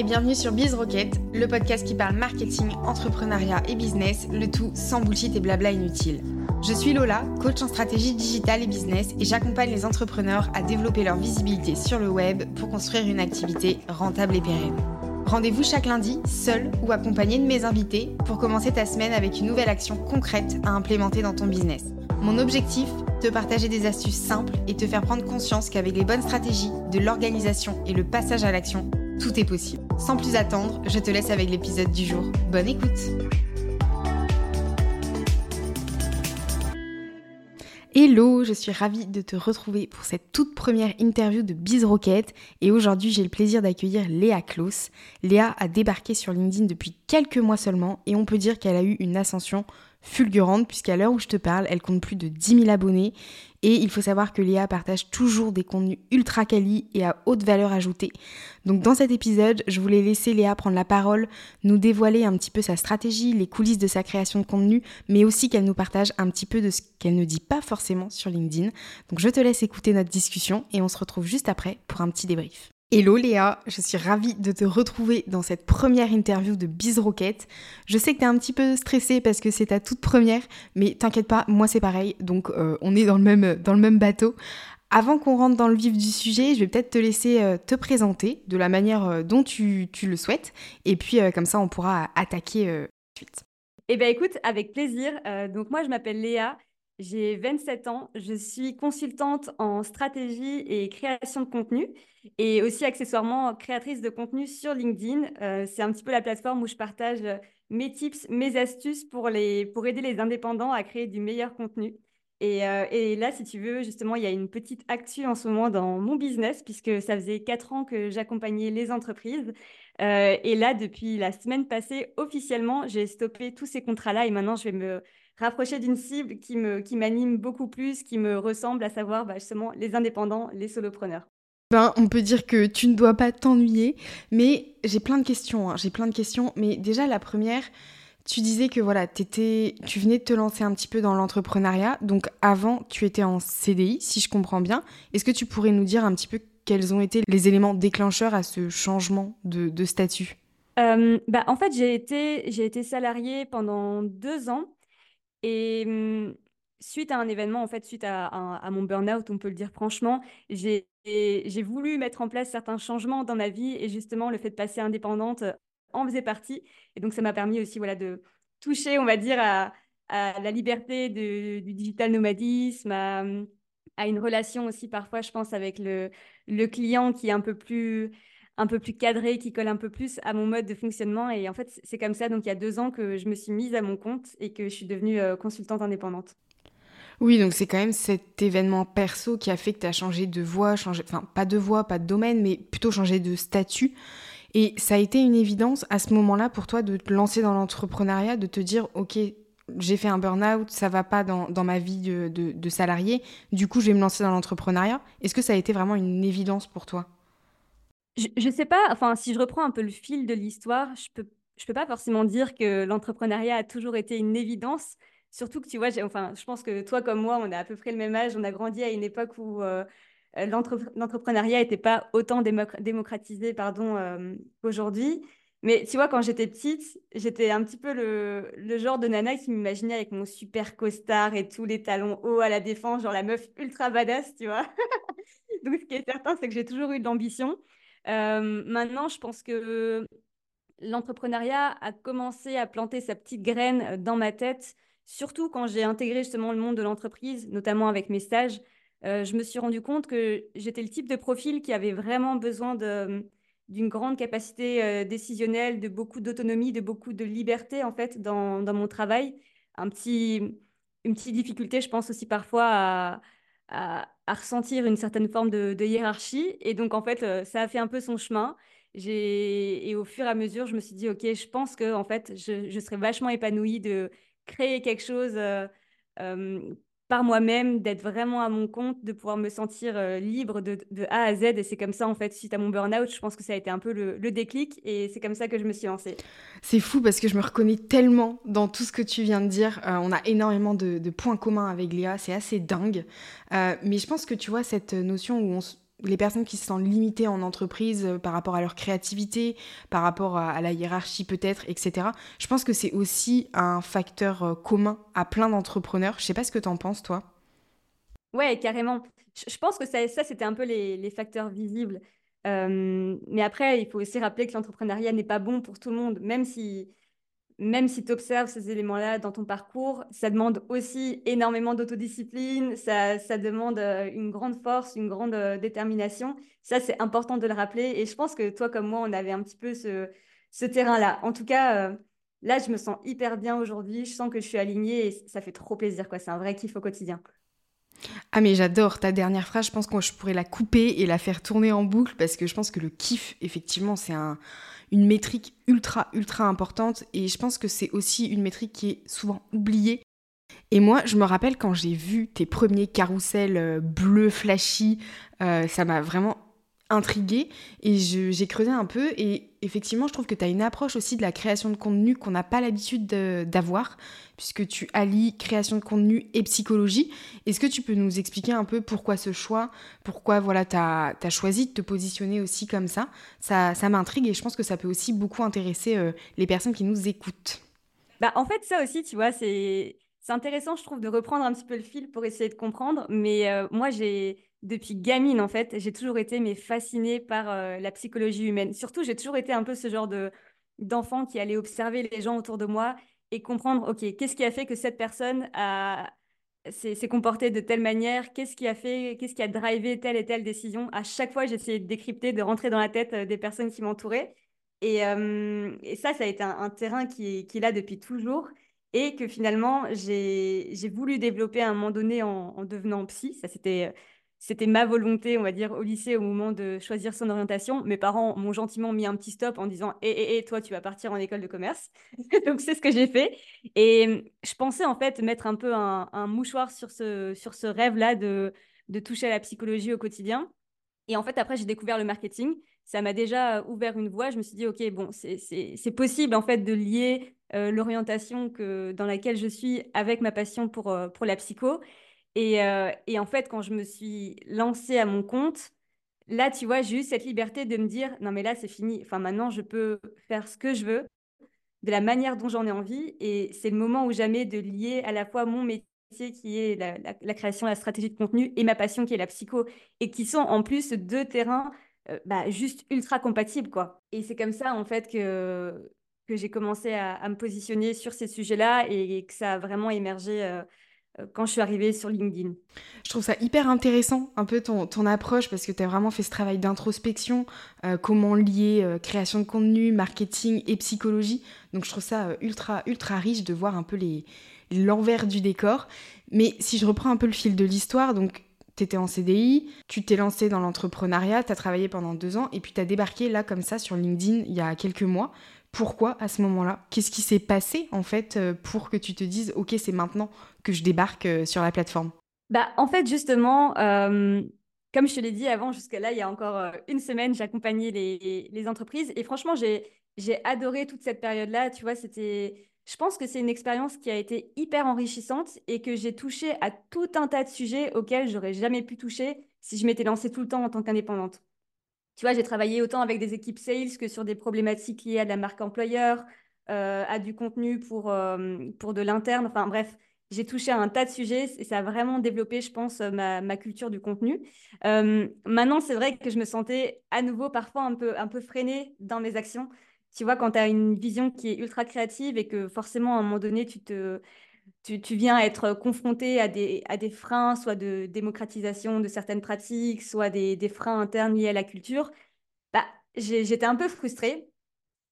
et bienvenue sur Biz Rocket, le podcast qui parle marketing, entrepreneuriat et business, le tout sans bullshit et blabla inutile. Je suis Lola, coach en stratégie digitale et business et j'accompagne les entrepreneurs à développer leur visibilité sur le web pour construire une activité rentable et pérenne. Rendez-vous chaque lundi, seul ou accompagné de mes invités, pour commencer ta semaine avec une nouvelle action concrète à implémenter dans ton business. Mon objectif Te partager des astuces simples et te faire prendre conscience qu'avec les bonnes stratégies, de l'organisation et le passage à l'action, tout est possible. Sans plus attendre, je te laisse avec l'épisode du jour. Bonne écoute Hello, je suis ravie de te retrouver pour cette toute première interview de Biz Rocket et aujourd'hui j'ai le plaisir d'accueillir Léa Klaus. Léa a débarqué sur LinkedIn depuis quelques mois seulement et on peut dire qu'elle a eu une ascension fulgurante puisqu'à l'heure où je te parle, elle compte plus de 10 000 abonnés et il faut savoir que Léa partage toujours des contenus ultra quali et à haute valeur ajoutée. Donc dans cet épisode, je voulais laisser Léa prendre la parole, nous dévoiler un petit peu sa stratégie, les coulisses de sa création de contenu, mais aussi qu'elle nous partage un petit peu de ce qu'elle ne dit pas forcément sur LinkedIn. Donc je te laisse écouter notre discussion et on se retrouve juste après pour un petit débrief. Hello Léa, je suis ravie de te retrouver dans cette première interview de Biz Rocket. Je sais que tu es un petit peu stressée parce que c'est ta toute première, mais t'inquiète pas, moi c'est pareil, donc euh, on est dans le, même, dans le même bateau. Avant qu'on rentre dans le vif du sujet, je vais peut-être te laisser euh, te présenter de la manière euh, dont tu, tu, le souhaites, et puis comme ça on pourra attaquer suite. Eh bien écoute, avec plaisir. donc moi je m'appelle Léa, j'ai 27 ans, je suis consultante en stratégie et création de contenu et aussi accessoirement créatrice de contenu sur LinkedIn. Euh, c'est un petit peu la plateforme où je partage mes tips, mes astuces pour, les, pour aider les indépendants à créer du meilleur contenu. Et, euh, et, là, si tu veux, justement, il y a une petite actu en ce moment dans mon business, puisque ça faisait quatre ans que j'accompagnais les entreprises. Euh, et là, depuis la semaine passée, officiellement, j'ai stoppé tous ces contrats-là et maintenant, je vais me rapprocher d'une cible qui me qui m'anime beaucoup plus, qui me ressemble, à savoir bah, justement les indépendants, les solopreneurs. Ben, on peut dire que tu ne dois pas t'ennuyer, mais j'ai plein de questions. Hein. J'ai plein de questions, mais déjà la première, tu disais que voilà, étais, tu venais de te lancer un petit peu dans l'entrepreneuriat. Donc avant, tu étais en CDI, si je comprends bien. Est-ce que tu pourrais nous dire un petit peu quels ont été les éléments déclencheurs à ce changement de, statut? Euh, bah, En fait, j'ai été, j'ai été salariée pendant deux ans. Et mmh, suite à un événement, en fait, suite à, mon burn-out, on peut le dire franchement, j'ai voulu mettre en place certains changements dans ma vie et justement, le fait de passer indépendante euh, en faisait partie. Et donc, ça m'a permis aussi voilà, de toucher, on va dire, à, la liberté du digital nomadisme, à, une relation aussi parfois, je pense, avec le, le client qui est un peu plus un peu plus cadré, qui colle un peu plus à mon mode de fonctionnement. Et en fait, c'est comme ça, donc il y a deux ans que je me suis mise à mon compte et que je suis devenue euh, consultante indépendante. Oui, donc c'est quand même cet événement perso qui a fait que tu as changé de voie, enfin pas de voie, pas de domaine, mais plutôt changé de statut. Et ça a été une évidence à ce moment-là pour toi de te lancer dans l'entrepreneuriat, de te dire, OK, j'ai fait un burn-out, ça va pas dans, ma vie de, de salarié, du coup je vais me lancer dans l'entrepreneuriat. Est-ce que ça a été vraiment une évidence pour toi? Je ne sais pas, enfin, si je reprends un peu le fil de l'histoire, je peux, je peux pas forcément dire que l'entrepreneuriat a toujours été une évidence. Surtout que tu vois, enfin, je pense que toi comme moi, on a à peu près le même âge, on a grandi à une époque où euh, l'entrepreneuriat n'était pas autant démocratisé pardon, euh, qu'aujourd'hui. Mais tu vois, quand j'étais petite, j'étais un petit peu le, genre de nana qui m'imaginait avec mon super costard et tous les talons hauts à la défense, genre la meuf ultra badass, tu vois. Donc, ce qui est certain, c'est que j'ai toujours eu de l'ambition. Euh, maintenant, je pense que l'entrepreneuriat a commencé à planter sa petite graine dans ma tête, surtout quand j'ai intégré justement le monde de l'entreprise, notamment avec mes stages. Euh, je me suis rendu compte que j'étais le type de profil qui avait vraiment besoin d'une grande capacité euh, décisionnelle, de beaucoup d'autonomie, de beaucoup de liberté en fait dans, mon travail. Un petit, une petite difficulté, je pense aussi parfois à, à, ressentir une certaine forme de, hiérarchie. Et donc, en fait, euh, ça a fait un peu son chemin. Et au fur et à mesure, je me suis dit, OK, je pense que en fait, je, serais vachement épanouie de créer quelque chose euh, euh, par moi-même, d'être vraiment à mon compte, de pouvoir me sentir euh, libre de, A à Z. Et c'est comme ça, en fait, suite à mon burn-out, je pense que ça a été un peu le, déclic. Et c'est comme ça que je me suis lancée. C'est fou parce que je me reconnais tellement dans tout ce que tu viens de dire. Euh, on a énormément de, points communs avec Léa. C'est assez dingue. Euh, mais je pense que tu vois, cette notion où on les personnes qui se sentent limitées en entreprise euh, par rapport à leur créativité, par rapport à, la hiérarchie peut-être, etc. Je pense que c'est aussi un facteur euh, commun à plein d'entrepreneurs. Je sais pas ce que tu en penses, toi. Ouais, carrément. Je, pense que ça, ça c'était un peu les, facteurs visibles. Euh, mais après, il faut aussi rappeler que l'entrepreneuriat n'est pas bon pour tout le monde, même si même si tu observes ces éléments-là dans ton parcours, ça demande aussi énormément d'autodiscipline, ça, ça, demande euh, une grande force, une grande euh, détermination. Ça, c'est important de le rappeler. Et je pense que toi, comme moi, on avait un petit peu ce, terrain-là. En tout cas, euh, là, je me sens hyper bien aujourd'hui. Je sens que je suis alignée et ça fait trop plaisir. quoi. C'est un vrai kiff au quotidien. Ah mais j'adore ta dernière phrase, je pense que je pourrais la couper et la faire tourner en boucle parce que je pense que le kiff, effectivement, c'est un, une métrique ultra, ultra importante. Et je pense que c'est aussi une métrique qui est souvent oubliée. Et moi, je me rappelle quand j'ai vu tes premiers carousels euh, bleus flashy, euh, ça m'a vraiment intriguée et j'ai creusé un peu et effectivement je trouve que tu as une approche aussi de la création de contenu qu'on n'a pas l'habitude d'avoir puisque tu allies création de contenu et psychologie. Est-ce que tu peux nous expliquer un peu pourquoi ce choix Pourquoi voilà, tu as, choisi de te positionner aussi comme ça? Ça, m'intrigue et je pense que ça peut aussi beaucoup intéresser euh, les personnes qui nous écoutent. Bah, en fait, ça aussi, tu vois, c'est intéressant, je trouve, de reprendre un petit peu le fil pour essayer de comprendre. Mais euh, moi, j'ai depuis gamine, en fait, j'ai toujours été mais fascinée par euh, la psychologie humaine. Surtout, j'ai toujours été un peu ce genre de d'enfant qui allait observer les gens autour de moi et comprendre, OK, qu'est-ce qui a fait que cette personne a s'est comportée de telle manière, qu'est-ce qui a fait, qu'est-ce qui a drivé telle et telle décision? À chaque fois, j'essayais de décrypter, de rentrer dans la tête euh, des personnes qui m'entouraient. Et, euh, et, ça, ça a été un, terrain qui, qui est là depuis toujours et que finalement, j'ai voulu développer à un moment donné en, en devenant psy. Ça, c'était c'était ma volonté, on va dire, au lycée au moment de choisir son orientation. Mes parents m'ont gentiment mis un petit stop en disant Hé, hé, hé, toi, tu vas partir en école de commerce. Donc, c'est ce que j'ai fait. Et je pensais, en fait, mettre un peu un, mouchoir sur ce, sur ce rêve-là de, de toucher à la psychologie au quotidien. Et en fait, après, j'ai découvert le marketing. Ça m'a déjà ouvert une voie. Je me suis dit, OK, bon, c'est possible, en fait, de lier euh, l'orientation dans laquelle je suis avec ma passion pour, euh, pour la psycho. Euh, et, en fait, quand je me suis lancée à mon compte, là, tu vois, j'ai eu cette liberté de me dire, non, mais là, c'est fini. Enfin, maintenant, je peux faire ce que je veux, de la manière dont j'en ai envie. Et c'est le moment où jamais de lier à la fois mon métier qui est la, création, la stratégie de contenu, et ma passion qui est la psycho, et qui sont en plus deux terrains euh, bah, juste ultra compatibles, quoi. Et c'est comme ça, en fait, que, que j'ai commencé à, me positionner sur ces sujets-là et, que ça a vraiment émergé. Euh, quand je suis arrivée sur LinkedIn. Je trouve ça hyper intéressant, un peu ton, ton approche, parce que tu as vraiment fait ce travail d'introspection, euh, comment lier euh, création de contenu, marketing et psychologie. Donc je trouve ça ultra, ultra riche de voir un peu l'envers du décor. Mais si je reprends un peu le fil de l'histoire, donc tu étais en CDI, tu t'es lancé dans l'entrepreneuriat, tu as travaillé pendant deux ans, et puis tu as débarqué là comme ça sur LinkedIn il y a quelques mois. Pourquoi à ce moment-là? Qu'est-ce qui s'est passé en fait pour que tu te dises ok c'est maintenant? Que je débarque euh, sur la plateforme bah, En fait, justement, euh, comme je te l'ai dit avant, jusqu'à là, il y a encore euh, une semaine, j'accompagnais les, les, entreprises. Et franchement, j'ai adoré toute cette période-là. Tu vois, c'était. Je pense que c'est une expérience qui a été hyper enrichissante et que j'ai touché à tout un tas de sujets auxquels j'aurais jamais pu toucher si je m'étais lancée tout le temps en tant qu'indépendante. Tu vois, j'ai travaillé autant avec des équipes sales que sur des problématiques liées à la marque employeur, à du contenu pour, pour de l'interne. Enfin bref, j'ai touché à un tas de sujets et ça a vraiment développé, je pense, ma, ma culture du contenu. Euh, maintenant, c'est vrai que je me sentais à nouveau parfois un peu, freinée dans mes actions. Tu vois, quand tu as une vision qui est ultra créative et que forcément, à un moment donné, tu, viens être confronté à des, freins, soit de démocratisation de certaines pratiques, soit des, des freins internes liés à la culture, bah, j'étais un peu frustrée.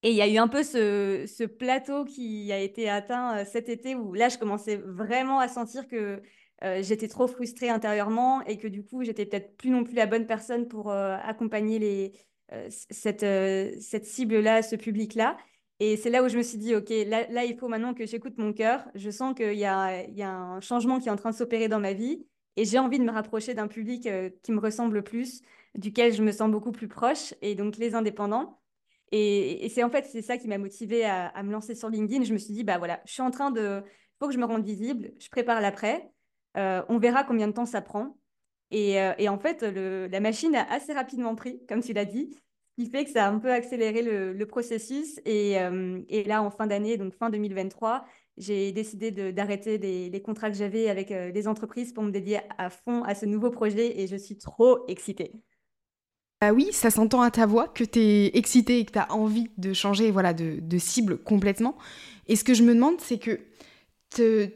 Et il y a eu un peu ce, plateau qui a été atteint euh, cet été où là, je commençais vraiment à sentir que euh, j'étais trop frustrée intérieurement et que du coup, j'étais peut-être plus non plus la bonne personne pour euh, accompagner cette, cette cible-là, ce public-là. Et c'est là où je me suis dit, OK, là, il faut maintenant que j'écoute mon cœur. Je sens qu'il y y a un changement qui est en train de s'opérer dans ma vie et j'ai envie de me rapprocher d'un public qui me ressemble plus, duquel je me sens beaucoup plus proche, et donc les indépendants. Et, c'est en fait, c'est ça qui m'a motivée à, me lancer sur LinkedIn. Je me suis dit, bah voilà, je suis en train de, il faut que je me rende visible, je prépare l'après. Euh, on verra combien de temps ça prend. Et, en fait, la machine a assez rapidement pris, comme tu l'as dit, ce qui fait que ça a un peu accéléré le, processus. Et, et, là, en fin d'année, donc fin 2023, j'ai décidé d'arrêter les, contrats que j'avais avec les entreprises pour me dédier à fond à ce nouveau projet et je suis trop excitée. Bah oui, ça s'entend à ta voix que tu es excitée et que tu as envie de changer voilà, de, cible complètement. Et ce que je me demande, c'est que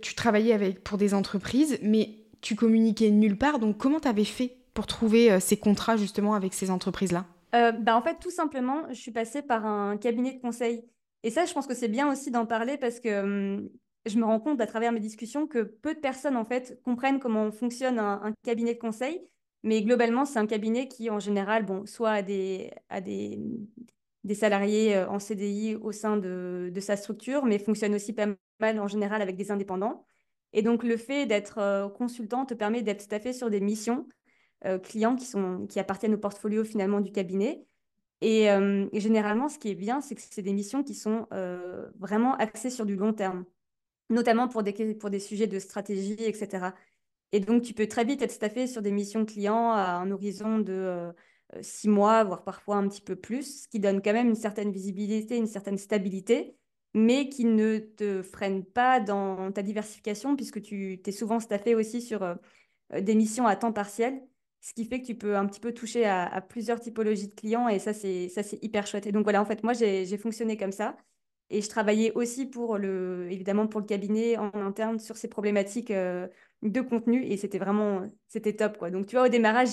tu travaillais avec, pour des entreprises, mais tu communiquais nulle part. Donc comment tu avais fait pour trouver euh, ces contrats justement avec ces entreprises-là? Euh, bah, En fait, tout simplement, je suis passée par un cabinet de conseil. Et ça, je pense que c'est bien aussi d'en parler parce que hum, je me rends compte à travers mes discussions que peu de personnes en fait comprennent comment fonctionne un cabinet de conseil mais globalement, c'est un cabinet qui, en général, bon, soit a des, des, des salariés euh, en CDI au sein de, de, sa structure, mais fonctionne aussi pas mal en général avec des indépendants. Et donc, le fait d'être euh, consultant te permet d'être tout à fait sur des missions euh, clients qui, sont, qui appartiennent au portfolio finalement du cabinet. Et, et généralement, ce qui est bien, c'est que c'est des missions qui sont vraiment axées sur du long terme, notamment pour des, pour des sujets de stratégie, etc. Et donc, tu peux très vite être staffé sur des missions clients à un horizon de euh, six mois, voire parfois un petit peu plus, ce qui donne quand même une certaine visibilité, une certaine stabilité, mais qui ne te freine pas dans ta diversification, puisque tu es souvent staffé aussi sur euh, des missions à temps partiel, ce qui fait que tu peux un petit peu toucher à, plusieurs typologies de clients, et ça, c'est hyper chouette. Et donc, voilà, en fait, moi, j'ai fonctionné comme ça. Et je travaillais aussi pour le, évidemment pour le cabinet en interne sur ces problématiques euh, de contenu et c'était vraiment, c'était top quoi. Donc tu vois, au démarrage,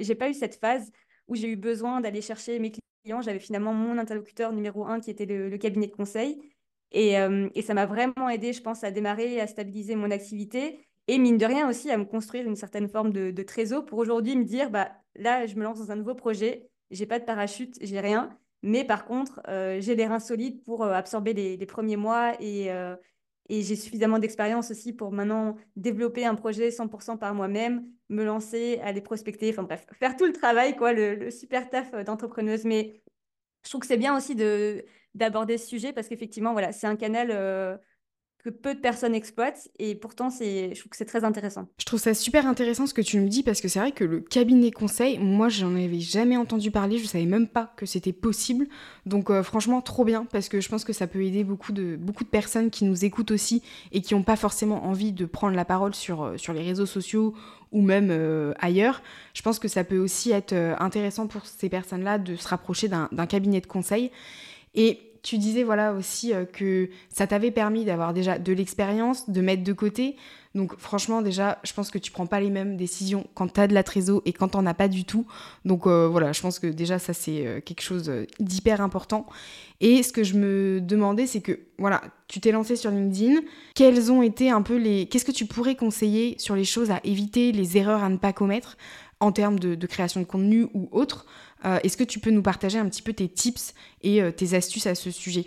j'ai pas eu cette phase où j'ai eu besoin d'aller chercher mes clients. J'avais finalement mon interlocuteur numéro un qui était le, cabinet de conseil et, euh, et ça m'a vraiment aidé, je pense, à démarrer, à stabiliser mon activité et mine de rien aussi à me construire une certaine forme de, trésor pour aujourd'hui me dire bah là je me lance dans un nouveau projet, j'ai pas de parachute, j'ai rien mais par contre, euh, j'ai les reins solides pour euh, absorber les, premiers mois euh, et, j'ai suffisamment d'expérience aussi pour maintenant développer un projet 100% par moi-même, me lancer, aller prospecter, enfin bref, faire tout le travail, quoi, le, super taf d'entrepreneuse. Mais je trouve que c'est bien aussi d'aborder ce sujet parce qu'effectivement, voilà, c'est un canal que peu de personnes exploitent et pourtant c'est je trouve que c'est très intéressant. Je trouve ça super intéressant ce que tu me dis parce que c'est vrai que le cabinet conseil, moi j'en avais jamais entendu parler, je savais même pas que c'était possible. Donc euh, franchement trop bien parce que je pense que ça peut aider beaucoup de beaucoup de personnes qui nous écoutent aussi et qui n'ont pas forcément envie de prendre la parole sur euh, sur les réseaux sociaux ou même euh, ailleurs. Je pense que ça peut aussi être intéressant pour ces personnes-là de se rapprocher d'un cabinet de conseil et tu disais voilà aussi euh, que ça t'avait permis d'avoir déjà de l'expérience, de mettre de côté. Donc franchement déjà, je pense que tu prends pas les mêmes décisions quand tu as de la trésor et quand t'en as pas du tout. Donc euh, voilà, je pense que déjà ça c'est euh, quelque chose d'hyper important. Et ce que je me demandais c'est que voilà, tu t'es lancé sur LinkedIn, quels ont été un peu les qu'est-ce que tu pourrais conseiller sur les choses à éviter, les erreurs à ne pas commettre en termes de, création de contenu ou autre. Euh, est-ce que tu peux nous partager un petit peu tes tips et euh, tes astuces à ce sujet?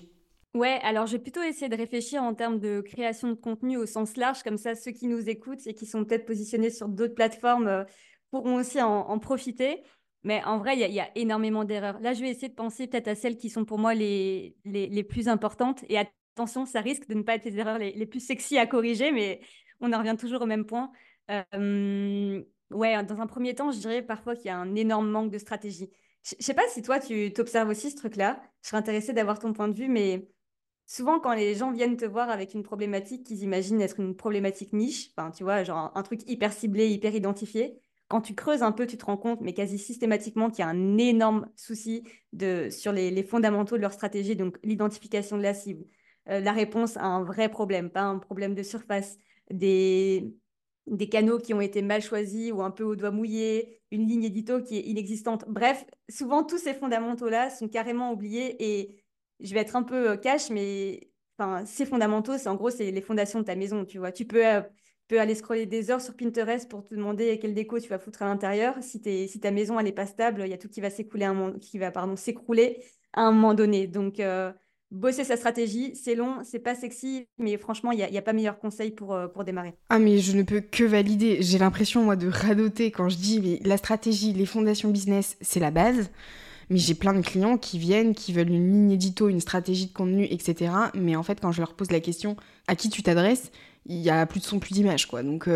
Ouais, alors je vais plutôt essayer de réfléchir en termes de création de contenu au sens large, comme ça ceux qui nous écoutent et qui sont peut-être positionnés sur d'autres plateformes euh, pourront aussi en, profiter. Mais en vrai, il y, a énormément d'erreurs. Là, je vais essayer de penser peut-être à celles qui sont pour moi les, les, plus importantes. Et attention, ça risque de ne pas être les erreurs les, plus sexy à corriger, mais on en revient toujours au même point. Ouais, dans un premier temps, je dirais parfois qu'il y a un énorme manque de stratégie. Je sais pas si toi, tu t'observes aussi ce truc-là. Je serais intéressée d'avoir ton point de vue, mais souvent, quand les gens viennent te voir avec une problématique qu'ils imaginent être une problématique niche, enfin, tu vois, genre un truc hyper ciblé, hyper identifié, quand tu creuses un peu, tu te rends compte, mais quasi systématiquement, qu'il y a un énorme souci de, sur les, fondamentaux de leur stratégie, donc l'identification de la cible, euh, la réponse à un vrai problème, pas un problème de surface, des des canaux qui ont été mal choisis ou un peu au doigt mouillé, une ligne édito qui est inexistante. Bref, souvent tous ces fondamentaux-là sont carrément oubliés et je vais être un peu euh, cash, mais enfin, ces fondamentaux, c'est en gros, c'est les fondations de ta maison, tu vois. Tu peux, euh, aller scroller des heures sur Pinterest pour te demander quelle déco tu vas foutre à l'intérieur. Si, si ta maison, n'est pas stable, il y a tout qui va s'écouler, qui va s'écrouler à un moment donné. Donc, euh, bosser sa stratégie. C'est long, c'est pas sexy, mais franchement, il n'y a, pas meilleur conseil pour, euh, pour démarrer. Ah, mais je ne peux que valider. J'ai l'impression, moi, de radoter quand je dis mais la stratégie, les fondations business, c'est la base. Mais j'ai plein de clients qui viennent, qui veulent une ligne édito, une stratégie de contenu, etc. Mais en fait, quand je leur pose la question à qui tu t'adresses, il y a plus de son, plus d'image, quoi. Donc,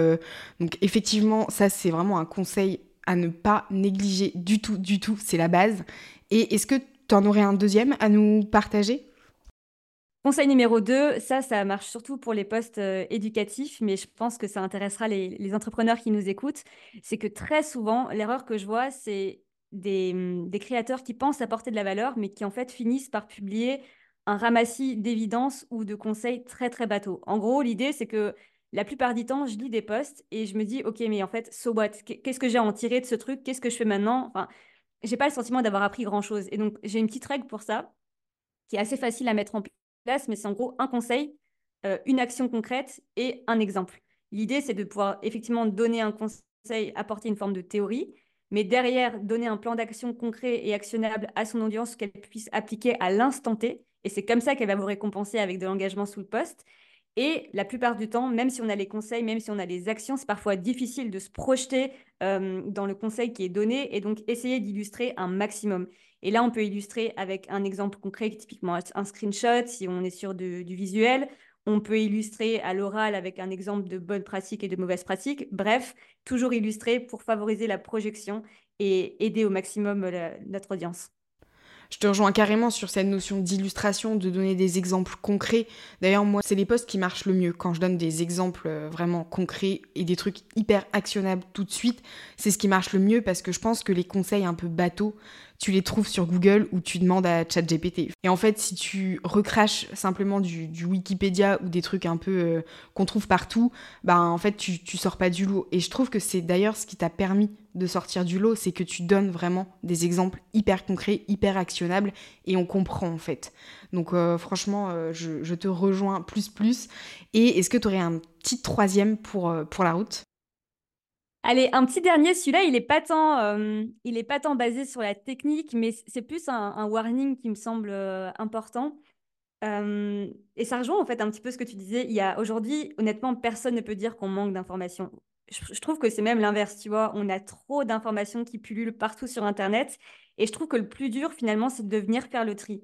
donc effectivement, ça c'est vraiment un conseil à ne pas négliger du tout, du tout, c'est la base. Et est-ce que tu en aurais un deuxième à nous partager? Conseil numéro 2, ça, ça marche surtout pour les postes euh, éducatifs, mais je pense que ça intéressera les, entrepreneurs qui nous écoutent. C'est que très souvent, l'erreur que je vois, c'est des, hum, des, créateurs qui pensent apporter de la valeur, mais qui en fait finissent par publier un ramassis d'évidences ou de conseils très très bateaux. En gros, l'idée, c'est que la plupart du temps, je lis des posts et je me dis, ok, mais en fait, so what? Qu'est-ce que j'ai à en tirer de ce truc? Qu'est-ce que je fais maintenant? Enfin, j'ai pas le sentiment d'avoir appris grand chose. Et donc, j'ai une petite règle pour ça, qui est assez facile à mettre en place mais c'est en gros un conseil, euh, une action concrète et un exemple. L'idée, c'est de pouvoir effectivement donner un conseil, apporter une forme de théorie, mais derrière, donner un plan d'action concret et actionnable à son audience qu'elle puisse appliquer à l'instant T. Et c'est comme ça qu'elle va vous récompenser avec de l'engagement sous le poste. Et la plupart du temps, même si on a les conseils, même si on a les actions, c'est parfois difficile de se projeter euh, dans le conseil qui est donné et donc essayer d'illustrer un maximum. Et là, on peut illustrer avec un exemple concret, typiquement un screenshot, si on est sur du visuel. On peut illustrer à l'oral avec un exemple de bonne pratique et de mauvaise pratique. Bref, toujours illustrer pour favoriser la projection et aider au maximum notre audience. Je te rejoins carrément sur cette notion d'illustration, de donner des exemples concrets. D'ailleurs, moi, c'est les posts qui marchent le mieux. Quand je donne des exemples euh, vraiment concrets et des trucs hyper actionnables tout de suite, c'est ce qui marche le mieux parce que je pense que les conseils un peu bateaux, tu les trouves sur Google ou tu demandes à ChatGPT. Et en fait, si tu recraches simplement du, Wikipédia ou des trucs un peu euh, qu'on trouve partout, bah en fait, tu, tu sors pas du lot. Et je trouve que c'est d'ailleurs ce qui t'a permis de sortir du lot, c'est que tu donnes vraiment des exemples hyper concrets, hyper actionnables et on comprend en fait. Donc euh, franchement, euh, je, te rejoins plus plus. Et est-ce que tu aurais un petit troisième pour, pour la route? Allez, un petit dernier, celui-là, il n'est pas, tant, euh, il est pas tant basé sur la technique, mais c'est plus un, warning qui me semble euh, important. Euh, et ça rejoint en fait un petit peu ce que tu disais. Il y a aujourd'hui, honnêtement, personne ne peut dire qu'on manque d'informations. Je, trouve que c'est même l'inverse, tu vois. On a trop d'informations qui pullulent partout sur Internet. Et je trouve que le plus dur, finalement, c'est de venir faire le tri.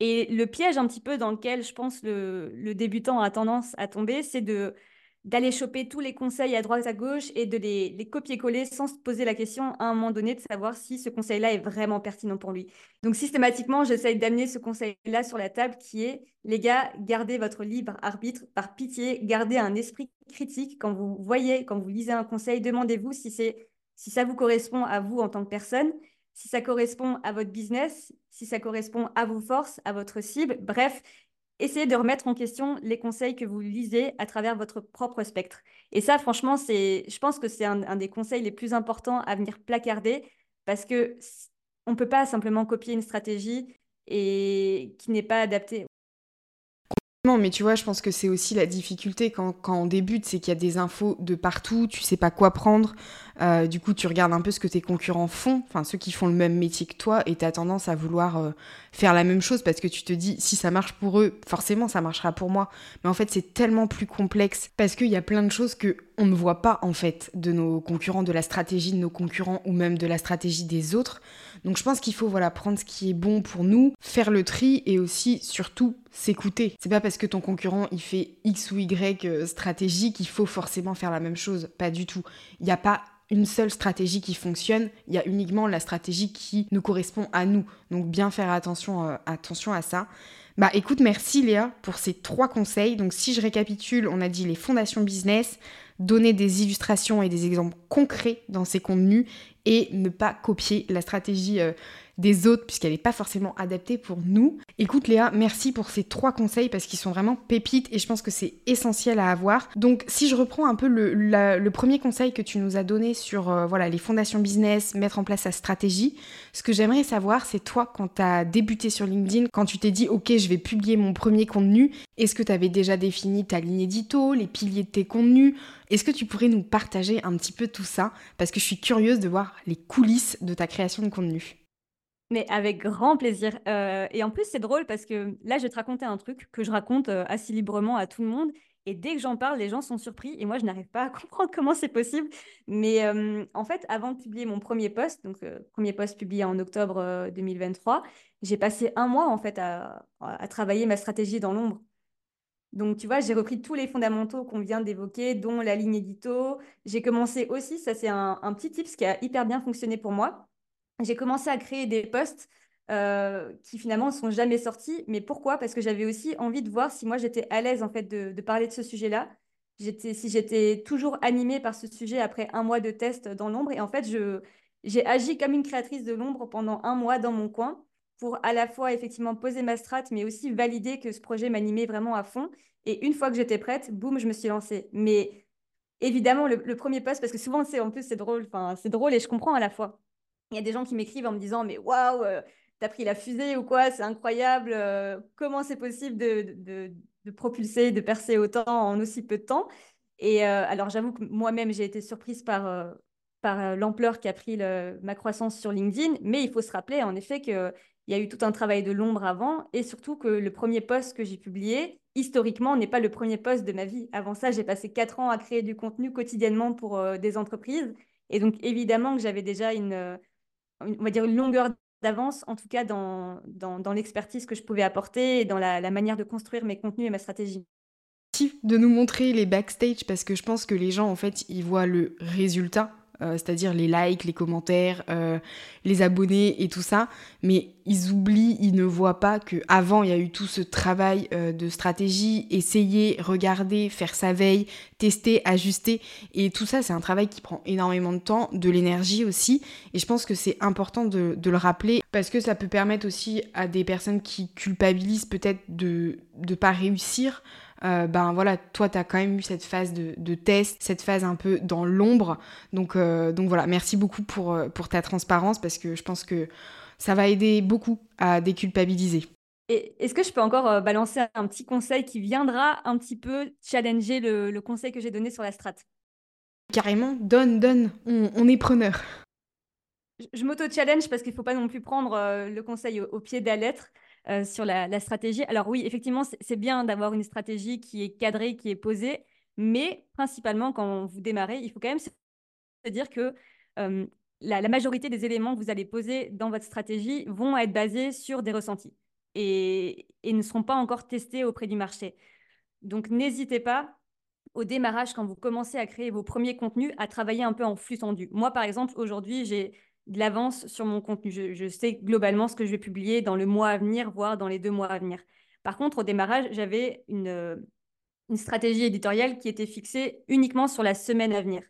Et le piège un petit peu dans lequel je pense le, le débutant a tendance à tomber, c'est de d'aller choper tous les conseils à droite à gauche et de les, copier-coller sans se poser la question à un moment donné de savoir si ce conseil-là est vraiment pertinent pour lui. Donc systématiquement, j'essaye d'amener ce conseil-là sur la table qui est, les gars, gardez votre libre arbitre, par pitié, gardez un esprit critique. Quand vous voyez, quand vous lisez un conseil, demandez-vous si, si ça vous correspond à vous en tant que personne, si ça correspond à votre business, si ça correspond à vos forces, à votre cible. Bref, essayez de remettre en question les conseils que vous lisez à travers votre propre spectre. Et ça, franchement, c'est, je pense que c'est un, des conseils les plus importants à venir placarder parce que on ne peut pas simplement copier une stratégie qui n'est pas adaptée mais tu vois, je pense que c'est aussi la difficulté quand, quand on débute, c'est qu'il y a des infos de partout, tu sais pas quoi prendre. Euh, du coup, tu regardes un peu ce que tes concurrents font, enfin ceux qui font le même métier que toi, et tu as tendance à vouloir euh, faire la même chose parce que tu te dis, si ça marche pour eux, forcément ça marchera pour moi. Mais en fait, c'est tellement plus complexe parce qu'il y a plein de choses que on ne voit pas en fait de nos concurrents, de la stratégie de nos concurrents ou même de la stratégie des autres. Donc je pense qu'il faut voilà prendre ce qui est bon pour nous, faire le tri et aussi surtout s'écouter. C'est pas parce que ton concurrent il fait X ou Y euh, stratégie qu'il faut forcément faire la même chose, pas du tout. Il n'y a pas une seule stratégie qui fonctionne, il y a uniquement la stratégie qui nous correspond à nous. Donc bien faire attention, euh, attention à ça. Bah écoute, merci Léa pour ces trois conseils. Donc si je récapitule, on a dit les fondations business, donner des illustrations et des exemples concrets dans ces contenus et ne pas copier la stratégie euh, des autres puisqu'elle n'est pas forcément adaptée pour nous. Écoute Léa, merci pour ces trois conseils parce qu'ils sont vraiment pépites et je pense que c'est essentiel à avoir. Donc si je reprends un peu le, premier conseil que tu nous as donné sur euh, voilà, les fondations business, mettre en place sa stratégie, ce que j'aimerais savoir c'est toi quand tu débuté sur LinkedIn, quand tu t'es dit ok je vais publier mon premier contenu, est-ce que tu avais déjà défini ta ligne édito, les piliers de tes contenus? Est-ce que tu pourrais nous partager un petit peu tout ça? Parce que je suis curieuse de voir les coulisses de ta création de contenu. Mais avec grand plaisir. Euh, et en plus, c'est drôle parce que là, je vais te raconter un truc que je raconte euh, assez librement à tout le monde. Et dès que j'en parle, les gens sont surpris. Et moi, je n'arrive pas à comprendre comment c'est possible. Mais euh, en fait, avant de publier mon premier post, donc premier post publié en octobre 2023, j'ai passé un mois en fait à, travailler ma stratégie dans l'ombre. Donc, tu vois, j'ai repris tous les fondamentaux qu'on vient d'évoquer, dont la ligne édito. J'ai commencé aussi, ça c'est un, un petit tips qui a hyper bien fonctionné pour moi. J'ai commencé à créer des posts euh, qui finalement ne sont jamais sortis. Mais pourquoi? Parce que j'avais aussi envie de voir si moi j'étais à l'aise en fait de, parler de ce sujet-là. Si j'étais toujours animée par ce sujet après un mois de test dans l'ombre. Et en fait, je, j'ai agi comme une créatrice de l'ombre pendant un mois dans mon coin pour à la fois effectivement poser ma strate, mais aussi valider que ce projet m'animait vraiment à fond. Et une fois que j'étais prête, boum, je me suis lancée. Mais évidemment, le, premier post, parce que souvent, c'est en plus, c'est drôle, enfin, c'est drôle et je comprends à la fois. Il y a des gens qui m'écrivent en me disant, mais waouh, euh, t'as pris la fusée ou quoi, c'est incroyable, euh, comment c'est possible de, de, propulser, de percer autant en aussi peu de temps? Et euh, alors j'avoue que moi-même, j'ai été surprise par, par l'ampleur qu'a pris ma croissance sur LinkedIn, mais il faut se rappeler en effet qu'il y a eu tout un travail de l'ombre avant, et surtout que le premier post que j'ai publié, historiquement, n'est pas le premier post de ma vie. Avant ça, j'ai passé quatre ans à créer du contenu quotidiennement pour des entreprises. Et donc, évidemment que j'avais déjà une, on va dire une longueur d'avance, en tout cas dans, dans, l'expertise que je pouvais apporter et dans la, la, manière de construire mes contenus et ma stratégie. De nous montrer les backstage parce que je pense que les gens en fait ils voient le résultat euh, c'est-à-dire les likes, les commentaires, euh, les abonnés et tout ça, mais ils oublient, ils ne voient pas que avant il y a eu tout ce travail euh, de stratégie, essayer, regarder, faire sa veille, tester, ajuster, et tout ça c'est un travail qui prend énormément de temps, de l'énergie aussi, et je pense que c'est important de, de, le rappeler parce que ça peut permettre aussi à des personnes qui culpabilisent peut-être de ne pas réussir euh, ben voilà, toi, tu as quand même eu cette phase de, de, test, cette phase un peu dans l'ombre. Donc, euh, donc voilà, merci beaucoup pour, euh, pour ta transparence parce que je pense que ça va aider beaucoup à déculpabiliser. Est-ce que je peux encore euh, balancer un petit conseil qui viendra un petit peu challenger le, le conseil que j'ai donné sur la strat? Carrément, donne, donne, on, on est preneur. Je, je m'auto-challenge parce qu'il ne faut pas non plus prendre le conseil au, au pied de la lettre. Euh, sur la, stratégie. Alors oui, effectivement, c'est bien d'avoir une stratégie qui est cadrée, qui est posée, mais principalement quand vous démarrez, il faut quand même se dire que euh, la, la, majorité des éléments que vous allez poser dans votre stratégie vont être basés sur des ressentis et, et ne seront pas encore testés auprès du marché. Donc n'hésitez pas au démarrage, quand vous commencez à créer vos premiers contenus, à travailler un peu en flux tendu. Moi, par exemple, aujourd'hui, j'ai de l'avance sur mon contenu. Je, sais globalement ce que je vais publier dans le mois à venir, voire dans les deux mois à venir. Par contre, au démarrage, j'avais une, une stratégie éditoriale qui était fixée uniquement sur la semaine à venir.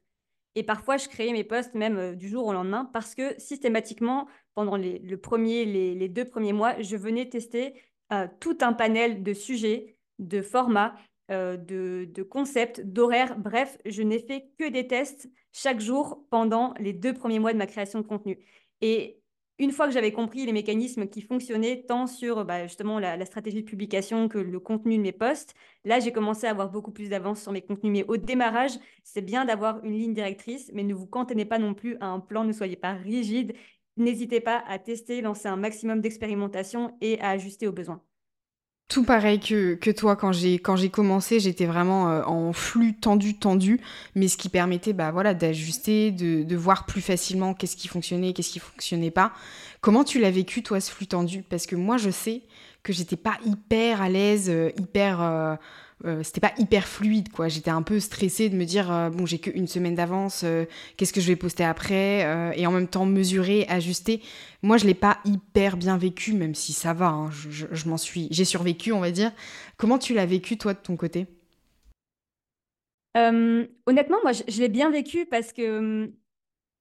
Et parfois, je créais mes posts même euh, du jour au lendemain parce que systématiquement, pendant les, le premier, les, les, deux premiers mois, je venais tester euh, tout un panel de sujets, de formats, euh, de, de, concepts, d'horaires. Bref, je n'ai fait que des tests chaque jour pendant les deux premiers mois de ma création de contenu. Et une fois que j'avais compris les mécanismes qui fonctionnaient tant sur bah, justement la, la, stratégie de publication que le contenu de mes posts, là j'ai commencé à avoir beaucoup plus d'avance sur mes contenus. Mais au démarrage, c'est bien d'avoir une ligne directrice, mais ne vous cantonnez pas non plus à un plan, ne soyez pas rigide. N'hésitez pas à tester, lancer un maximum d'expérimentation et à ajuster aux besoins. Tout pareil que, que toi, quand j'ai, quand j'ai commencé, j'étais vraiment euh, en flux tendu, tendu, mais ce qui permettait bah, voilà, d'ajuster, de, de voir plus facilement qu'est-ce qui fonctionnait, qu'est-ce qui fonctionnait pas. Comment tu l'as vécu, toi, ce flux tendu? Parce que moi, je sais que j'étais pas hyper à l'aise, euh, hyper... Euh, c'était pas hyper fluide quoi. J'étais un peu stressée de me dire euh, bon j'ai qu'une semaine d'avance euh, qu'est-ce que je vais poster après et en même temps mesurer ajuster. Moi je l'ai pas hyper bien vécu même si ça va hein, je, m'en suis j'ai survécu on va dire. Comment tu l'as vécu toi de ton côté? Honnêtement moi je, l'ai bien vécu parce que hum,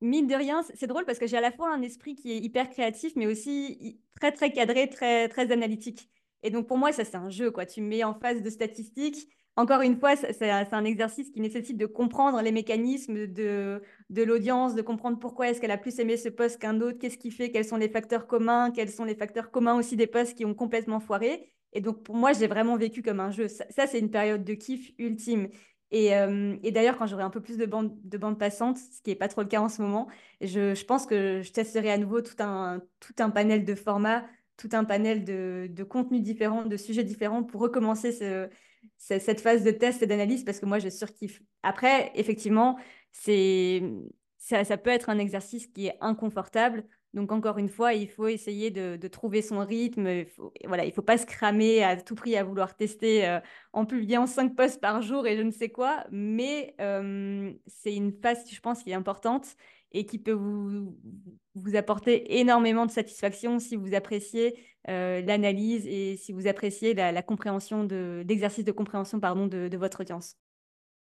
mine de rien c'est drôle parce que j'ai à la fois un esprit qui est hyper créatif mais aussi très très cadré très très analytique et donc, pour moi, ça, c'est un jeu. Quoi. Tu me mets en face de statistiques. Encore une fois, c'est un exercice qui nécessite de comprendre les mécanismes de, de l'audience, de comprendre pourquoi est-ce qu'elle a plus aimé ce poste qu'un autre, qu'est-ce qui fait, quels sont les facteurs communs, quels sont les facteurs communs aussi des postes qui ont complètement foiré. Et donc, pour moi, j'ai vraiment vécu comme un jeu. Ça, c'est une période de kiff ultime. Et, euh, et d'ailleurs, quand j'aurai un peu plus de bande, de bande passante, ce qui n'est pas trop le cas en ce moment, je, je pense que je testerai à nouveau tout un, tout un panel de formats tout un panel de, de, contenus différents, de sujets différents pour recommencer ce, ce, cette phase de test et d'analyse parce que moi, je surkiffe. Après, effectivement, ça, ça, peut être un exercice qui est inconfortable. Donc, encore une fois, il faut essayer de, trouver son rythme. Il voilà, il faut pas se cramer à tout prix à vouloir tester euh, en publiant cinq posts par jour et je ne sais quoi. Mais euh, c'est une phase, je pense, qui est importante et qui peut vous, vous apporter énormément de satisfaction si vous appréciez euh, l'analyse et si vous appréciez la, compréhension de l'exercice de compréhension pardon, de votre audience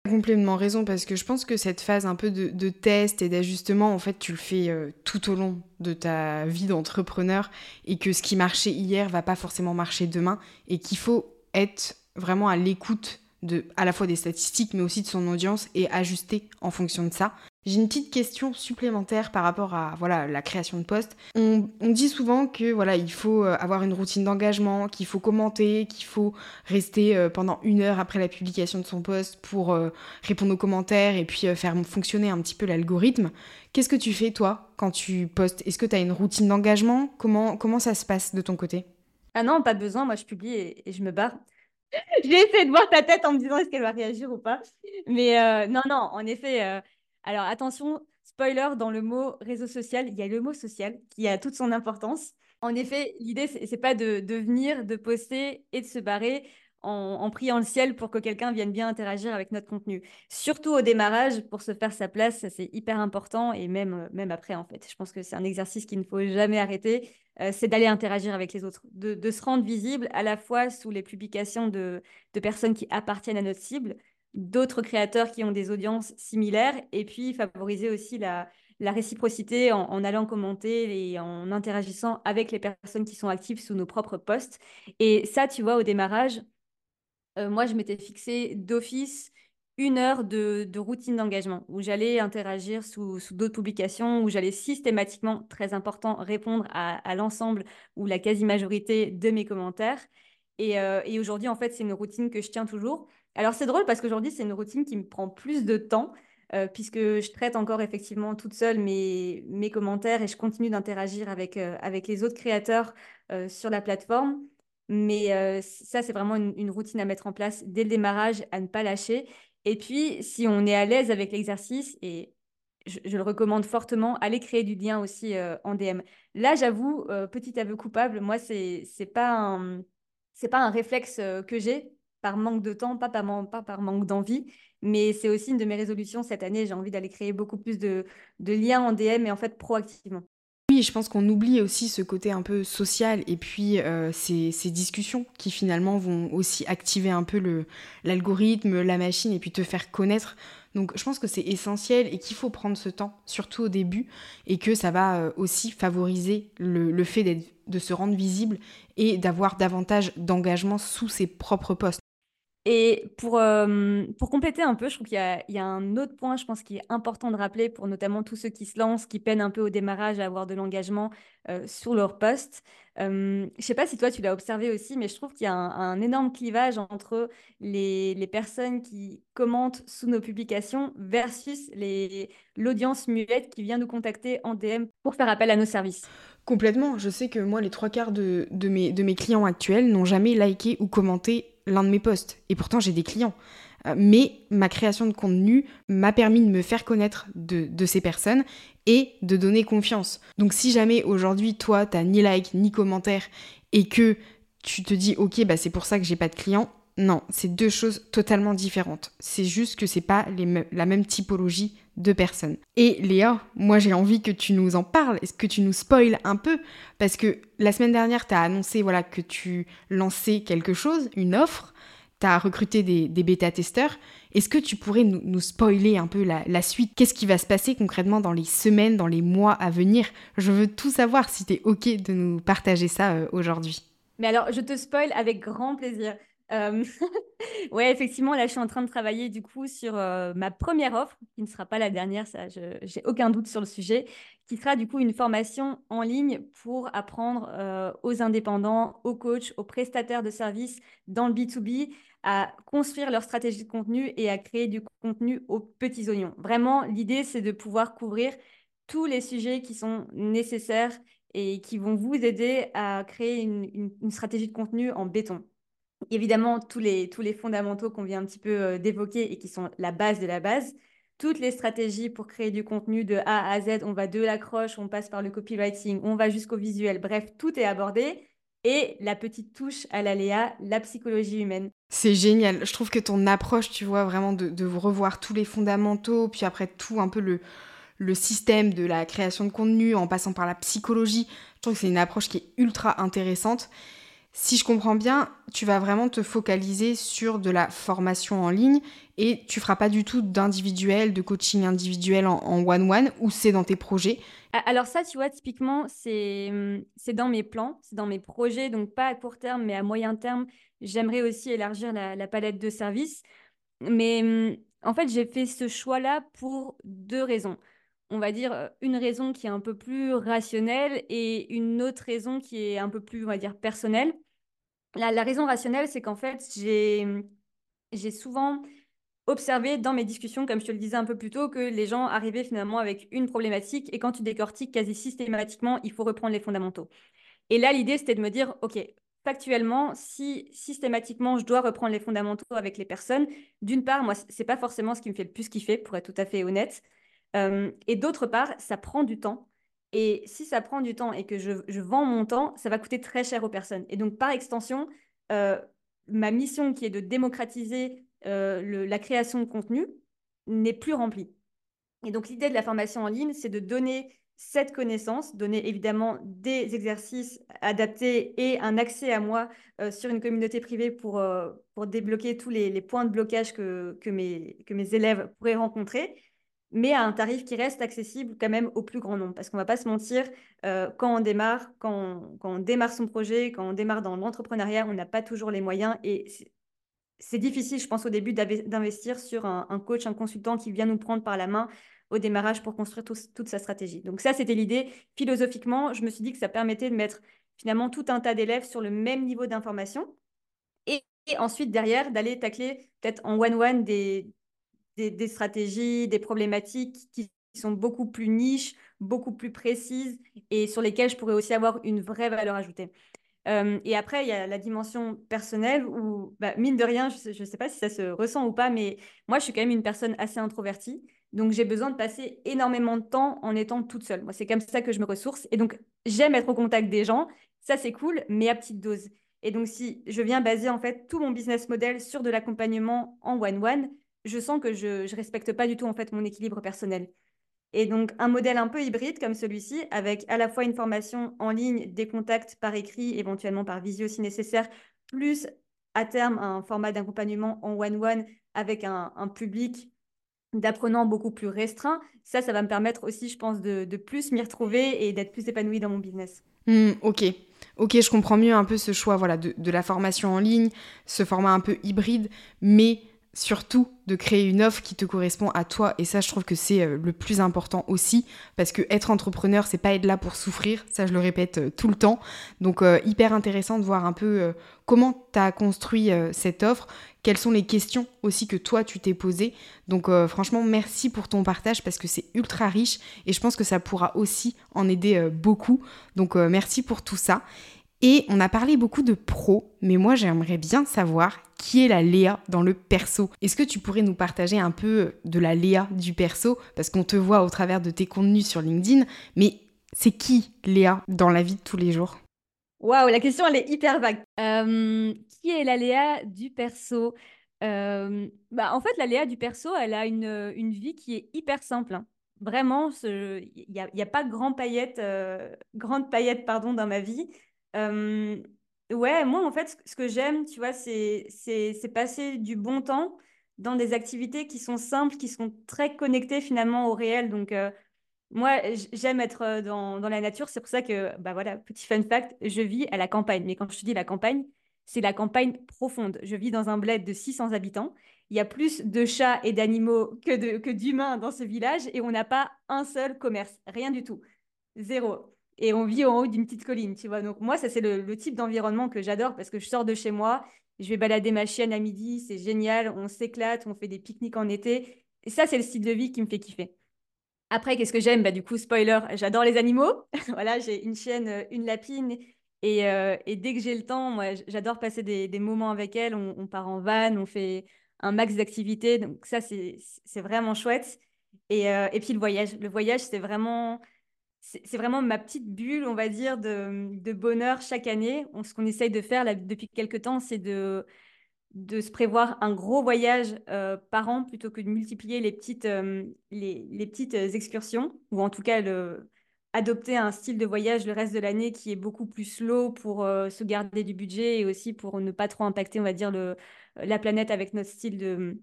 complètement raison parce que je pense que cette phase un peu de, test et d'ajustement, en fait, tu le fais euh, tout au long de ta vie d'entrepreneur et que ce qui marchait hier va pas forcément marcher demain et qu'il faut être vraiment à l'écoute de à la fois des statistiques mais aussi de son audience et ajuster en fonction de ça. J'ai une petite question supplémentaire par rapport à voilà la création de poste. On, dit souvent que voilà il faut euh, avoir une routine d'engagement, qu'il faut commenter, qu'il faut rester euh, pendant une heure après la publication de son poste pour euh, répondre aux commentaires et puis faire fonctionner un petit peu l'algorithme. Qu'est-ce que tu fais toi quand tu postes? Est-ce que tu as une routine d'engagement? Comment, comment ça se passe de ton côté? Ah non, pas besoin. Moi je publie et, je me barre. J'ai essayé de voir ta tête en me disant est-ce qu'elle va réagir ou pas. Mais non, non, en effet, alors attention, spoiler, dans le mot réseau social, il y a le mot social qui a toute son importance. En effet, l'idée, ce n'est pas de, venir, de poster et de se barrer en, priant le ciel pour que quelqu'un vienne bien interagir avec notre contenu. Surtout au démarrage, pour se faire sa place, c'est hyper important et même, même après, en fait. Je pense que c'est un exercice qu'il ne faut jamais arrêter, euh, c'est d'aller interagir avec les autres, de, se rendre visible à la fois sous les publications de personnes qui appartiennent à notre cible, d'autres créateurs qui ont des audiences similaires et puis favoriser aussi la, réciprocité en, allant commenter et en interagissant avec les personnes qui sont actives sous nos propres posts. Et ça, tu vois, au démarrage, euh, moi, je m'étais fixé d'office une heure de, routine d'engagement où j'allais interagir sous, d'autres publications, où j'allais systématiquement, très important, répondre à, l'ensemble ou la quasi-majorité de mes commentaires. Euh, et aujourd'hui, en fait, c'est une routine que je tiens toujours. Alors c'est drôle parce qu'aujourd'hui, c'est une routine qui me prend plus de temps. Euh, puisque je traite encore effectivement toute seule mes, mes commentaires et je continue d'interagir avec, euh, avec les autres créateurs euh, sur la plateforme. Mais ça, c'est vraiment une, routine à mettre en place dès le démarrage, à ne pas lâcher. Et puis, si on est à l'aise avec l'exercice, et je, le recommande fortement, allez créer du lien aussi en DM. Là, j'avoue, petit aveu coupable, moi, c'est pas, pas un réflexe que j'ai par manque de temps, pas par, manque d'envie. Mais c'est aussi une de mes résolutions cette année. J'ai envie d'aller créer beaucoup plus de, liens en DM et en fait proactivement. Oui, je pense qu'on oublie aussi ce côté un peu social et puis euh, ces, discussions qui finalement vont aussi activer un peu l'algorithme, la machine et puis te faire connaître. Donc je pense que c'est essentiel et qu'il faut prendre ce temps, surtout au début, et que ça va euh, aussi favoriser le, le fait de se rendre visible et d'avoir davantage d'engagement sous ses propres postes. Et pour, euh, pour compléter un peu, je trouve qu'il y, a un autre point, je pense, qui est important de rappeler pour notamment tous ceux qui se lancent, qui peinent un peu au démarrage à avoir de l'engagement euh, sur leur poste. Euh, je ne sais pas si toi, tu l'as observé aussi, mais je trouve qu'il y a un, énorme clivage entre les, les, personnes qui commentent sous nos publications versus l'audience muette qui vient nous contacter en DM pour faire appel à nos services. Complètement. Je sais que moi, les trois quarts de, de mes clients actuels n'ont jamais liké ou commenté l'un de mes posts. Et pourtant, j'ai des clients. Euh, mais ma création de contenu m'a permis de me faire connaître de, ces personnes et de donner confiance. Donc si jamais aujourd'hui, toi, t'as ni like ni commentaire et que tu te dis, ok, bah c'est pour ça que j'ai pas de clients, non, c'est deux choses totalement différentes. C'est juste que c'est pas la même typologie de personnes. Et Léa, moi j'ai envie que tu nous en parles, est-ce que tu nous spoiles un peu Parce que la semaine dernière, tu as annoncé voilà, que tu lançais quelque chose, une offre, tu as recruté des, bêta-testeurs. Est-ce que tu pourrais nous, spoiler un peu la, suite? Qu'est-ce qui va se passer concrètement dans les semaines, dans les mois à venir? Je veux tout savoir si tu es OK de nous partager ça euh, aujourd'hui. Mais alors, je te spoil avec grand plaisir. Euh, ouais, effectivement, là, je suis en train de travailler du coup sur ma première offre, qui ne sera pas la dernière, ça, j'ai aucun doute sur le sujet, qui sera du coup une formation en ligne pour apprendre aux indépendants, aux coachs, aux prestataires de services dans le B2B à construire leur stratégie de contenu et à créer du contenu aux petits oignons. Vraiment, l'idée, c'est de pouvoir couvrir tous les sujets qui sont nécessaires et qui vont vous aider à créer une stratégie de contenu en béton évidemment tous les, tous les fondamentaux qu'on vient un petit peu euh, d'évoquer et qui sont la base de la base. toutes les stratégies pour créer du contenu de A à Z. On va de l'accroche, on passe par le copywriting, on va jusqu'au visuel. Bref, tout est abordé. Et la petite touche à l'aléa, la psychologie humaine. C'est génial. Je trouve que ton approche, tu vois, vraiment de, de revoir tous les fondamentaux, puis après tout un peu le, le système de la création de contenu en passant par la psychologie, je trouve que c'est une approche qui est ultra intéressante. Si je comprends bien, tu vas vraiment te focaliser sur de la formation en ligne et tu feras pas du tout d'individuel, de coaching individuel en one-one ou c'est dans tes projets? Alors ça, tu vois, typiquement, c'est dans mes plans, c'est dans mes projets, donc pas à court terme, mais à moyen terme. J'aimerais aussi élargir la, la, palette de services. Mais en fait, j'ai fait ce choix-là pour deux raisons on va dire, une raison qui est un peu plus rationnelle et une autre raison qui est un peu plus, on va dire, personnelle. La, raison rationnelle, c'est qu'en fait, j'ai souvent observé dans mes discussions, comme je te le disais un peu plus tôt, que les gens arrivaient finalement avec une problématique et quand tu décortiques quasi systématiquement, il faut reprendre les fondamentaux. Et là, l'idée, c'était de me dire, OK, factuellement, si systématiquement je dois reprendre les fondamentaux avec les personnes, d'une part, moi, c'est pas forcément ce qui me fait le plus kiffer, pour être tout à fait honnête. Euh, et d'autre part, ça prend du temps. Et si ça prend du temps et que je, vends mon temps, ça va coûter très cher aux personnes. Et donc, par extension, euh, ma mission qui est de démocratiser euh, la création de contenu n'est plus remplie. Et donc, l'idée de la formation en ligne, c'est de donner cette connaissance, donner évidemment des exercices adaptés et un accès à moi sur une communauté privée pour, débloquer tous les, points de blocage que mes élèves pourraient rencontrer mais à un tarif qui reste accessible quand même au plus grand nombre. Parce qu'on ne va pas se mentir, euh, quand on démarre, quand on, démarre son projet, quand on démarre dans l'entrepreneuriat, on n'a pas toujours les moyens et c'est difficile, je pense, au début d'investir sur un, coach, un consultant qui vient nous prendre par la main au démarrage pour construire toute sa stratégie. Donc ça, c'était l'idée. Philosophiquement, je me suis dit que ça permettait de mettre finalement tout un tas d'élèves sur le même niveau d'information et, ensuite, derrière, d'aller tacler peut-être en one-one des, des, stratégies, des problématiques qui sont beaucoup plus niches, beaucoup plus précises et sur lesquelles je pourrais aussi avoir une vraie valeur ajoutée. Euh, et après, il y a la dimension personnelle où, bah, mine de rien, je ne sais, pas si ça se ressent ou pas, mais moi, je suis quand même une personne assez introvertie. Donc, j'ai besoin de passer énormément de temps en étant toute seule. Moi, c'est comme ça que je me ressource. Et donc, j'aime être au contact des gens. Ça, c'est cool, mais à petite dose. Et donc, si je viens baser en fait tout mon business model sur de l'accompagnement en one-one, je sens que je ne respecte pas du tout en fait mon équilibre personnel. Et donc un modèle un peu hybride comme celui-ci, avec à la fois une formation en ligne, des contacts par écrit, éventuellement par visio si nécessaire, plus à terme un format d'accompagnement en one-one avec un, public d'apprenants beaucoup plus restreint, ça, ça va me permettre aussi, je pense, de, plus m'y retrouver et d'être plus épanouie dans mon business. Mmh, ok, ok, je comprends mieux un peu ce choix voilà, de, de la formation en ligne, ce format un peu hybride, mais surtout de créer une offre qui te correspond à toi. Et ça je trouve que c'est euh, le plus important aussi parce que être entrepreneur c'est pas être là pour souffrir. Ça je le répète euh, tout le temps. Donc euh, hyper intéressant de voir un peu comment tu as construit cette offre. Quelles sont les questions aussi que toi tu t'es posées. Donc franchement merci pour ton partage parce que c'est ultra riche. Et je pense que ça pourra aussi en aider beaucoup. Donc merci pour tout ça et on a parlé beaucoup de pro, mais moi j'aimerais bien savoir qui est la Léa dans le perso. Est-ce que tu pourrais nous partager un peu de la Léa du perso? Parce qu'on te voit au travers de tes contenus sur LinkedIn, mais c'est qui Léa dans la vie de tous les jours? Waouh, la question elle est hyper vague. Euh, qui est la Léa du perso? Euh, bah, En fait, la Léa du perso, elle a une, vie qui est hyper simple. Hein. Vraiment, il n'y a, a, pas grand paillette, euh, grande paillette pardon, dans ma vie. Ouais, moi, en fait, ce que j'aime, tu vois, c'est passer du bon temps dans des activités qui sont simples, qui sont très connectées finalement au réel. Donc, moi, j'aime être dans, dans, la nature. C'est pour ça que, bah voilà, petit fun fact, je vis à la campagne. Mais quand je te dis la campagne, c'est la campagne profonde. Je vis dans un bled de 600 habitants. Il y a plus de chats et d'animaux que d'humains dans ce village et on n'a pas un seul commerce. Rien du tout. Zéro et on vit en haut d'une petite colline, tu vois. Donc moi, ça c'est le, type d'environnement que j'adore parce que je sors de chez moi, je vais balader ma chienne à midi, c'est génial, on s'éclate, on fait des pique-niques en été. Et ça, c'est le style de vie qui me fait kiffer. Après, qu'est-ce que j'aime? Bah, Du coup, spoiler, j'adore les animaux. voilà, j'ai une chienne, euh, une lapine. Euh, et, dès que j'ai le temps, moi, j'adore passer des, moments avec elle. On, part en van, on fait un max d'activités. Donc ça, c'est vraiment chouette. Et, et, puis le voyage. Le voyage, c'est vraiment, c'est vraiment ma petite bulle, on va dire, de, de bonheur chaque année. On, ce qu'on essaye de faire depuis quelques temps, c'est de de se prévoir un gros voyage euh, par an plutôt que de multiplier les petites, euh, les, petites euh, excursions, ou en tout cas adopter un style de voyage le reste de l'année qui est beaucoup plus slow pour se garder du budget et aussi pour ne pas trop impacter, on va dire, le, la planète avec notre style de,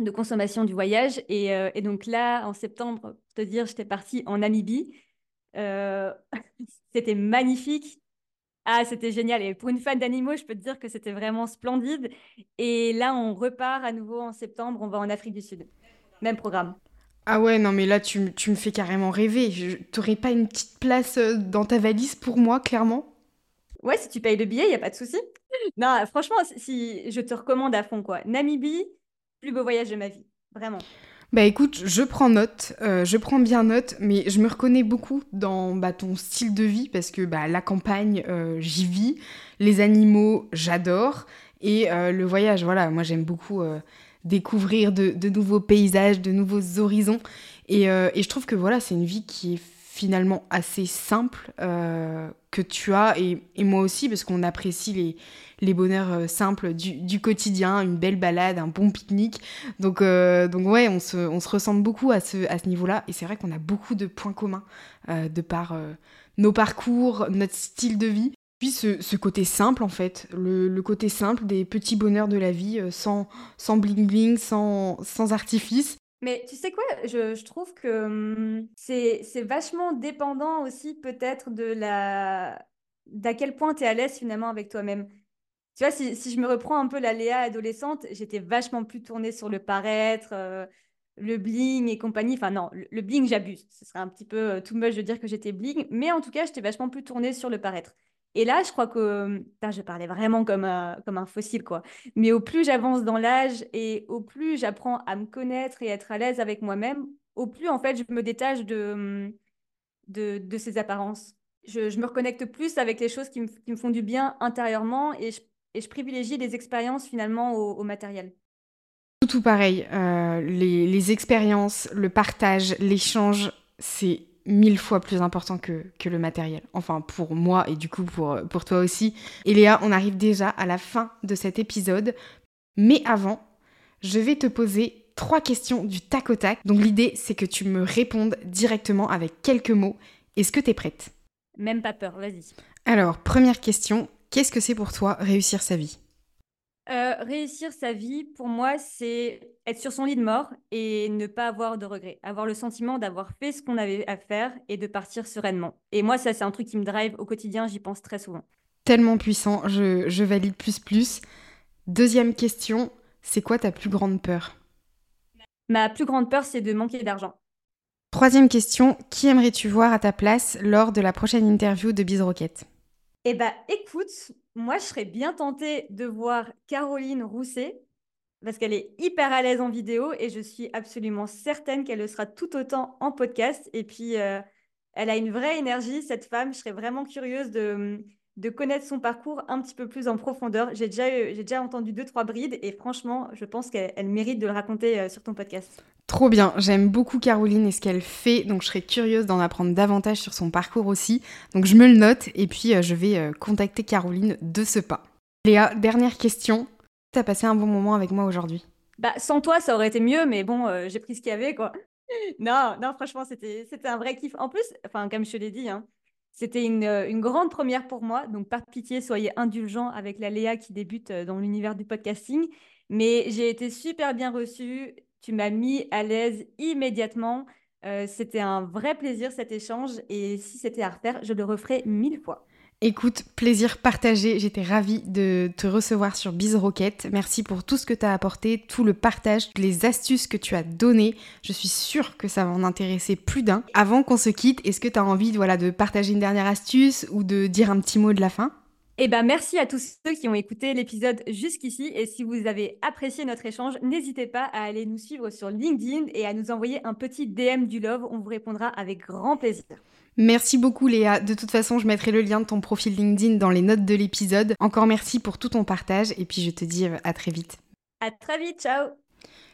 de consommation du voyage. Et, et, donc là, en septembre, pour te dire, j'étais partie en Namibie. C'était magnifique. Ah, c'était génial. Et pour une fan d'animaux, je peux te dire que c'était vraiment splendide. Et là, on repart à nouveau en septembre. On va en Afrique du Sud. Même programme. Ah ouais, non, mais là, tu, me fais carrément rêver. T'aurais pas une petite place euh, dans ta valise pour moi, clairement? Ouais, si tu payes le billet, il n'y a pas de souci. non, franchement, si, je te recommande à fond, quoi. Namibie, plus beau voyage de ma vie. Vraiment. Bah écoute, je prends note, euh, je prends bien note, mais je me reconnais beaucoup dans bah, ton style de vie parce que bah, la campagne, euh, j'y vis, les animaux, j'adore, et euh, le voyage, voilà, moi j'aime beaucoup découvrir de, nouveaux paysages, de nouveaux horizons, et, je trouve que voilà, c'est une vie qui est finalement assez simple que tu as. Et, moi aussi parce qu'on apprécie les, les bonheurs euh, simples du, quotidien, une belle balade, un bon pique-nique. Donc, euh, donc ouais, on se, ressemble beaucoup à ce, niveau-là et c'est vrai qu'on a beaucoup de points communs de par nos parcours, notre style de vie. Puis ce, côté simple en fait, le, côté simple des petits bonheurs de la vie sans, bling bling, sans, sans artifice. Mais tu sais quoi, je, trouve que hum, c'est vachement dépendant aussi peut-être de la d'à quel point tu es à l'aise finalement avec toi-même. Tu vois, si, je me reprends un peu la Léa adolescente, j'étais vachement plus tournée sur le paraître, euh, le bling et compagnie. Enfin non, le, bling, j'abuse. Ce serait un petit peu euh, tout moche de dire que j'étais bling, mais en tout cas, j'étais vachement plus tournée sur le paraître. Et là, je crois que je parlais vraiment comme un, comme un fossile, quoi. Mais au plus j'avance dans l'âge et au plus j'apprends à me connaître et être à l'aise avec moi-même, au plus, en fait, je me détache de, de, de ces apparences. Je, je, me reconnecte plus avec les choses qui me, qui me font du bien intérieurement et je, et je privilégie les expériences finalement au, matériel. Tout, tout pareil. Euh, les, les expériences, le partage, l'échange, c'est mille fois plus important que, que, le matériel. Enfin, pour moi et du coup pour, pour toi aussi. Et Léa, on arrive déjà à la fin de cet épisode. Mais avant, je vais te poser trois questions du tac au tac. Donc l'idée, c'est que tu me répondes directement avec quelques mots. Est-ce que tu es prête? Même pas peur, vas-y. Alors, première question, qu'est-ce que c'est pour toi réussir sa vie? Euh, réussir sa vie, pour moi, c'est être sur son lit de mort et ne pas avoir de regrets. Avoir le sentiment d'avoir fait ce qu'on avait à faire et de partir sereinement. Et moi, ça, c'est un truc qui me drive au quotidien, j'y pense très souvent. Tellement puissant, je, je valide plus plus. Deuxième question, c'est quoi ta plus grande peur? Ma plus grande peur, c'est de manquer d'argent. Troisième question, qui aimerais-tu voir à ta place lors de la prochaine interview de Biz Rocket Eh bah écoute, moi, je serais bien tentée de voir Caroline Rousset parce qu'elle est hyper à l'aise en vidéo et je suis absolument certaine qu'elle le sera tout autant en podcast. Et puis, euh, elle a une vraie énergie, cette femme. Je serais vraiment curieuse de, de connaître son parcours un petit peu plus en profondeur. J'ai déjà, j'ai déjà entendu deux, trois brides et franchement, je pense qu'elle mérite de le raconter euh, sur ton podcast. Trop bien, j'aime beaucoup Caroline et ce qu'elle fait, donc je serais curieuse d'en apprendre davantage sur son parcours aussi. Donc je me le note et puis euh, je vais euh, contacter Caroline de ce pas. Léa, dernière question. T'as passé un bon moment avec moi aujourd'hui? Bah sans toi ça aurait été mieux, mais bon, j'ai pris ce qu'il y avait quoi. non, non, franchement c'était, c'était un vrai kiff. En plus, enfin comme je te l'ai dit, hein, c'était euh, une, grande première pour moi, donc par pitié, soyez indulgents avec la Léa qui débute euh, dans l'univers du podcasting. Mais j'ai été super bien reçue, tu m'as mis à l'aise immédiatement. Euh, c'était un vrai plaisir cet échange et si c'était à refaire, je le referais mille fois. Écoute, plaisir partagé. J'étais ravie de te recevoir sur Biz Rocket. Merci pour tout ce que tu as apporté, tout le partage, les astuces que tu as données. Je suis sûre que ça va en intéresser plus d'un. Avant qu'on se quitte, est-ce que tu as envie voilà, de partager une dernière astuce ou de dire un petit mot de la fin? Eh ben, merci à tous ceux qui ont écouté l'épisode jusqu'ici. Et si vous avez apprécié notre échange, n'hésitez pas à aller nous suivre sur LinkedIn et à nous envoyer un petit DM du Love. On vous répondra avec grand plaisir. Merci beaucoup Léa. De toute façon, je mettrai le lien de ton profil LinkedIn dans les notes de l'épisode. Encore merci pour tout ton partage et puis je te dis euh, à très vite. À très vite, ciao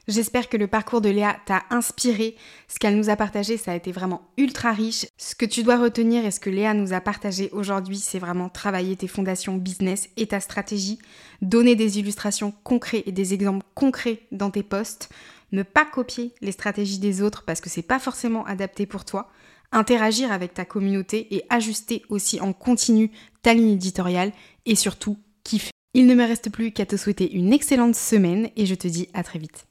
J'espère que le parcours de Léa t'a inspiré. Ce qu'elle nous a partagé, ça a été vraiment ultra riche. Ce que tu dois retenir et ce que Léa nous a partagé aujourd'hui, c'est vraiment travailler tes fondations business et ta stratégie, donner des illustrations concrètes et des exemples concrets dans tes posts, ne pas copier les stratégies des autres parce que c'est pas forcément adapté pour toi, interagir avec ta communauté et ajuster aussi en continu ta ligne éditoriale et surtout kiffer. Il ne me reste plus qu'à te souhaiter une excellente semaine et je te dis à très vite.